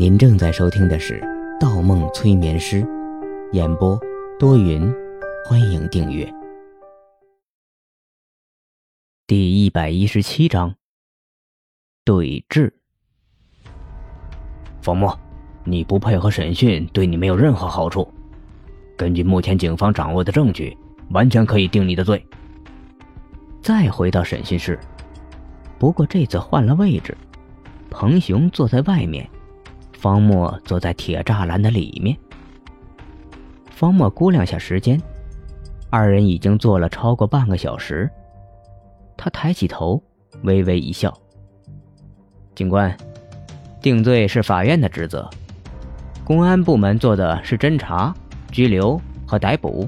您正在收听的是《盗梦催眠师》，演播多云，欢迎订阅。第一百一十七章，对峙。方墨，你不配合审讯，对你没有任何好处。根据目前警方掌握的证据，完全可以定你的罪。再回到审讯室，不过这次换了位置。彭雄坐在外面，方墨坐在铁栅栏的里面。方墨估量下时间，二人已经坐了超过半个小时。他抬起头，微微一笑：“警官，定罪是法院的职责，公安部门做的是侦查、拘留和逮捕，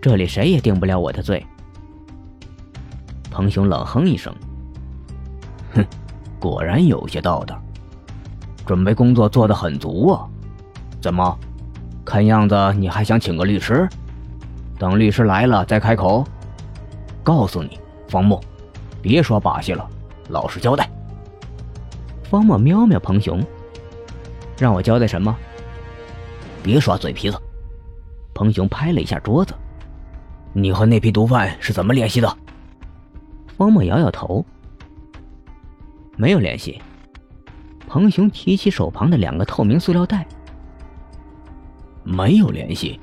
这里谁也定不了我的罪。”彭雄冷哼一声：“哼。”果然有些道道，准备工作做得很足啊！怎么，看样子你还想请个律师？等律师来了再开口。告诉你，方木，别耍把戏了，老实交代。方木瞄瞄彭雄，让我交代什么？别耍嘴皮子！彭雄拍了一下桌子。你和那批毒贩是怎么联系的？方木摇摇头。没有联系。彭雄提起手旁的两个透明塑料袋。没有联系，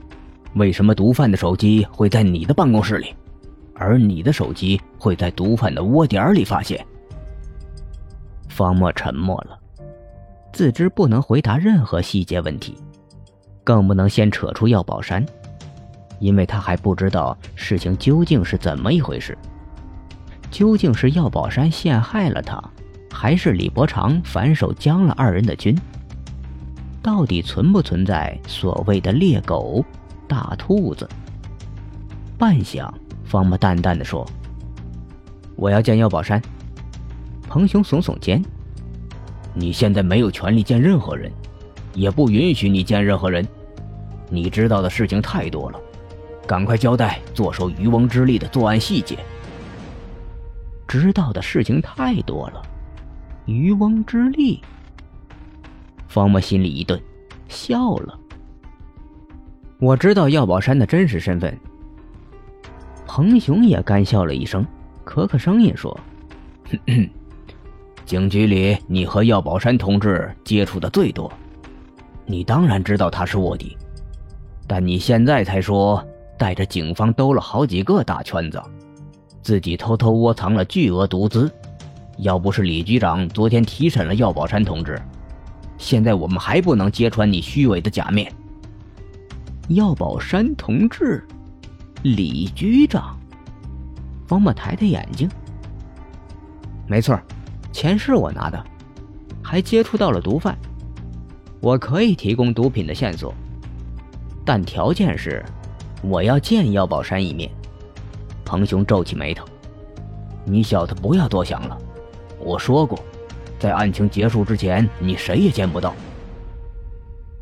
为什么毒贩的手机会在你的办公室里，而你的手机会在毒贩的窝点里发现？方墨沉默了，自知不能回答任何细节问题，更不能先扯出药宝山，因为他还不知道事情究竟是怎么一回事。究竟是药宝山陷害了他？还是李伯常反手将了二人的军？到底存不存在所谓的猎狗、大兔子？半晌，方木淡淡的说：“我要见药宝山。”彭雄耸耸肩：“你现在没有权利见任何人，也不允许你见任何人。你知道的事情太多了，赶快交代坐收渔翁之利的作案细节。知道的事情太多了。”渔翁之利。方墨心里一顿，笑了。我知道药宝山的真实身份。彭雄也干笑了一声，咳咳声音说：“警局里，你和药宝山同志接触的最多，你当然知道他是卧底。但你现在才说，带着警方兜了好几个大圈子，自己偷偷窝藏了巨额毒资。”要不是李局长昨天提审了药宝山同志，现在我们还不能揭穿你虚伪的假面。药宝山同志，李局长，方墨抬抬眼睛。没错，钱是我拿的，还接触到了毒贩，我可以提供毒品的线索，但条件是我要见药宝山一面。彭雄皱起眉头：“你小子不要多想了。”我说过，在案情结束之前，你谁也见不到。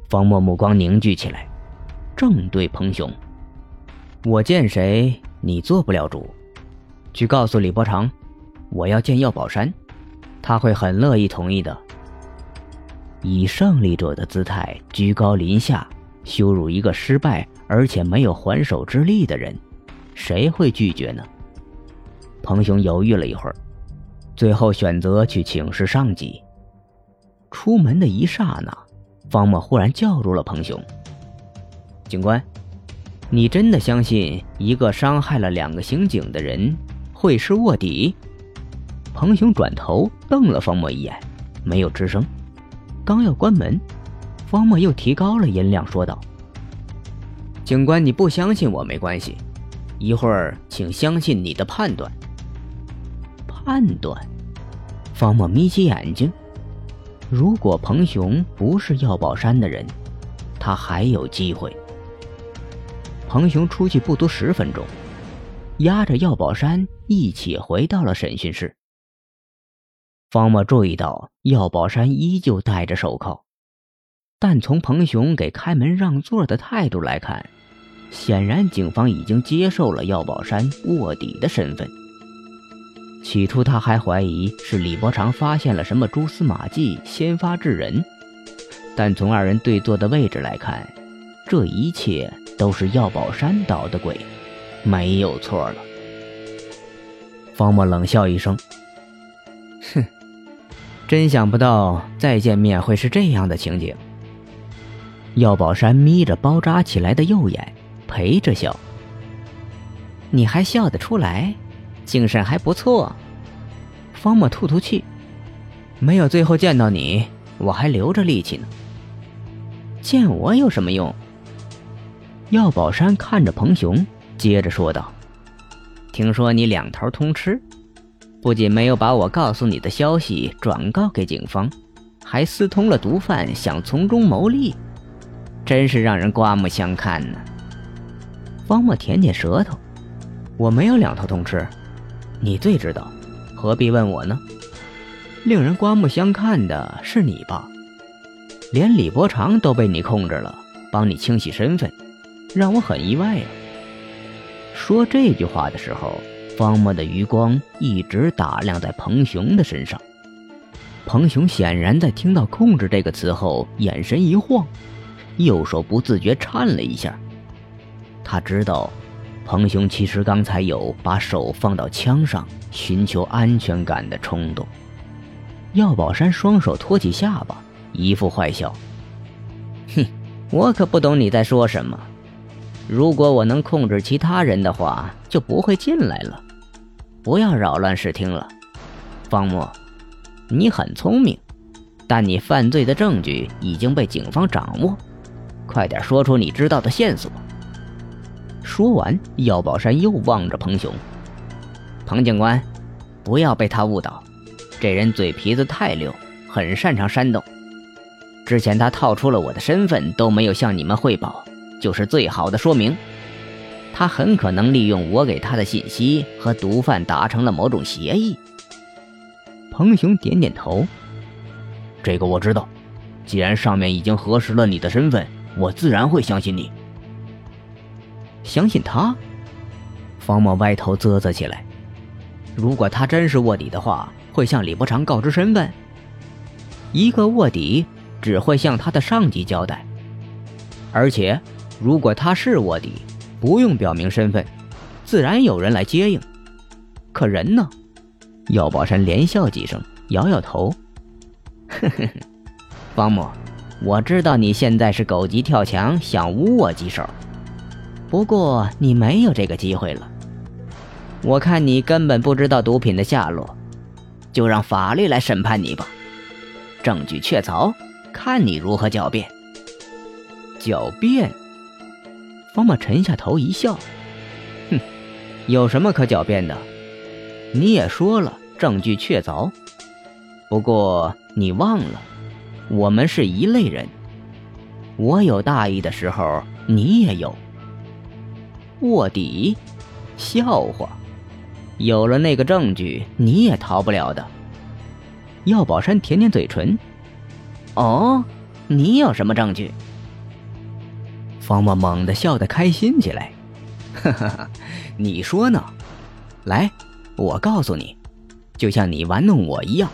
方墨目光凝聚起来，正对彭雄：“我见谁，你做不了主。去告诉李伯常，我要见药宝山，他会很乐意同意的。以胜利者的姿态居高临下，羞辱一个失败而且没有还手之力的人，谁会拒绝呢？”彭雄犹豫了一会儿。最后选择去请示上级。出门的一刹那，方墨忽然叫住了彭雄：“警官，你真的相信一个伤害了两个刑警的人会是卧底？”彭雄转头瞪了方墨一眼，没有吱声。刚要关门，方墨又提高了音量说道：“警官，你不相信我没关系，一会儿请相信你的判断。”判断，方墨眯起眼睛。如果彭雄不是药宝山的人，他还有机会。彭雄出去不足十分钟，押着药宝山一起回到了审讯室。方墨注意到药宝山依旧戴着手铐，但从彭雄给开门让座的态度来看，显然警方已经接受了药宝山卧底的身份。起初他还怀疑是李伯常发现了什么蛛丝马迹，先发制人，但从二人对坐的位置来看，这一切都是药宝山捣的鬼，没有错了。方墨冷笑一声：“哼，真想不到再见面会是这样的情景。”药宝山眯着包扎起来的右眼，陪着笑：“你还笑得出来，精神还不错。”方墨吐吐气：“没有最后见到你，我还留着力气呢。”见我有什么用？药宝山看着彭雄，接着说道：“听说你两头通吃，不仅没有把我告诉你的消息转告给警方，还私通了毒贩，想从中牟利，真是让人刮目相看呢。”方墨舔舔舌头：“我没有两头通吃，你最知道，何必问我呢？令人刮目相看的是你吧？”连李伯常都被你控制了，帮你清洗身份，让我很意外啊。说这句话的时候，方墨的余光一直打量在彭雄的身上。彭雄显然在听到“控制”这个词后，眼神一晃，右手不自觉颤了一下。他知道，彭雄其实刚才有把手放到枪上，寻求安全感的冲动。药宝山双手托起下巴。一副坏笑，哼，我可不懂你在说什么。如果我能控制其他人的话，就不会进来了。不要扰乱视听了，方墨，你很聪明，但你犯罪的证据已经被警方掌握，快点说出你知道的线索。说完，药宝山又望着彭雄，彭警官，不要被他误导，这人嘴皮子太溜，很擅长煽动。之前他套出了我的身份，都没有向你们汇报，就是最好的说明。他很可能利用我给他的信息和毒贩达成了某种协议。彭雄点点头，这个我知道。既然上面已经核实了你的身份，我自然会相信你。相信他？方墨歪头啧啧起来。如果他真是卧底的话，会向李伯常告知身份？一个卧底。只会向他的上级交代，而且，如果他是卧底，不用表明身份，自然有人来接应。可人呢？药宝山连笑几声，摇摇头：“呵呵，方木，我知道你现在是狗急跳墙，想污我几手，不过你没有这个机会了。我看你根本不知道毒品的下落，就让法律来审判你吧。证据确凿。”看你如何狡辩！狡辩！方墨沉下头一笑，哼，有什么可狡辩的？你也说了证据确凿，不过你忘了，我们是一类人。我有大意的时候，你也有。卧底？笑话！有了那个证据，你也逃不了的。药宝山舔舔嘴唇。哦，你有什么证据？方墨猛地笑得开心起来，哈哈哈！你说呢？来，我告诉你，就像你玩弄我一样，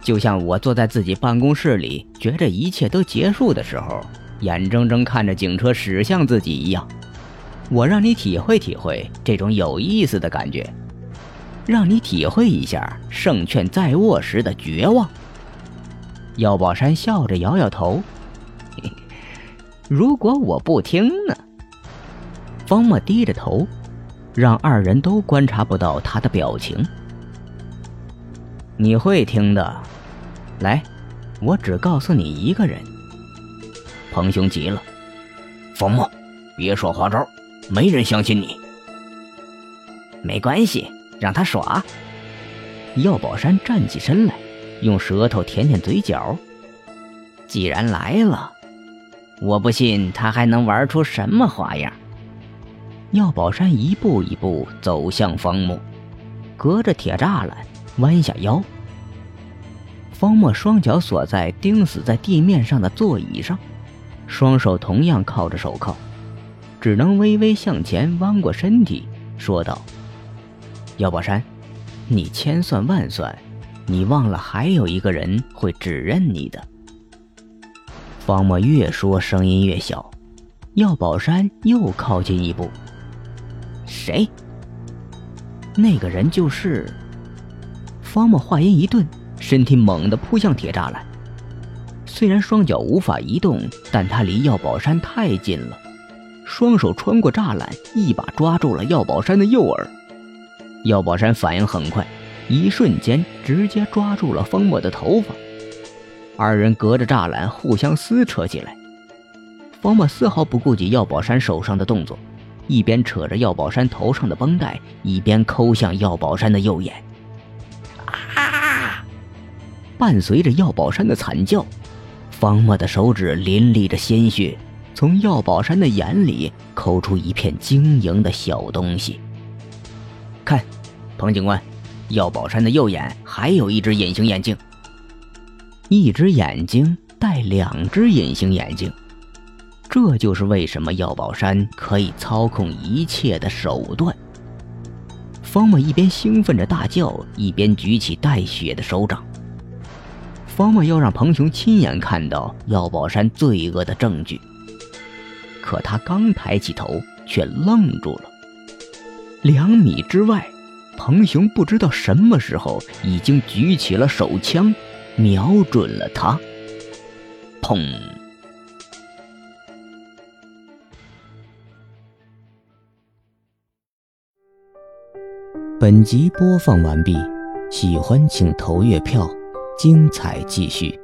就像我坐在自己办公室里，觉着一切都结束的时候，眼睁睁看着警车驶向自己一样。我让你体会体会这种有意思的感觉，让你体会一下胜券在握时的绝望。药宝山笑着摇摇头：“如果我不听呢？”方墨低着头，让二人都观察不到他的表情。“你会听的，来，我只告诉你一个人。”彭雄急了：“方墨，别耍花招，没人相信你。”“没关系，让他耍。”药宝山站起身来。用舌头舔舔嘴角。既然来了，我不信他还能玩出什么花样。药宝山一步一步走向方木，隔着铁栅栏弯下腰。方墨双脚锁在钉死在地面上的座椅上，双手同样靠着手铐，只能微微向前弯过身体，说道：“药宝山，你千算万算。”你忘了还有一个人会指认你的。方墨越说声音越小，药宝山又靠近一步。谁？那个人就是。方墨话音一顿，身体猛地扑向铁栅栏。虽然双脚无法移动，但他离药宝山太近了，双手穿过栅栏，一把抓住了药宝山的右耳。药宝山反应很快，一瞬间直接抓住了方墨的头发。二人隔着栅栏互相撕扯起来。方墨丝毫不顾及药宝山手上的动作，一边扯着药宝山头上的绷带，一边抠向药宝山的右眼。啊！伴随着药宝山的惨叫，方墨的手指淋漓着鲜血，从药宝山的眼里抠出一片晶莹的小东西。看，彭警官，药宝山的右眼还有一只隐形眼镜。一只眼睛戴两只隐形眼镜，这就是为什么药宝山可以操控一切的手段。方墨一边兴奋着大叫，一边举起带血的手掌。方墨要让彭雄亲眼看到药宝山罪恶的证据。可他刚抬起头，却愣住了。两米之外，彭雄不知道什么时候已经举起了手枪，瞄准了他。砰！本集播放完毕，喜欢请投月票，精彩继续。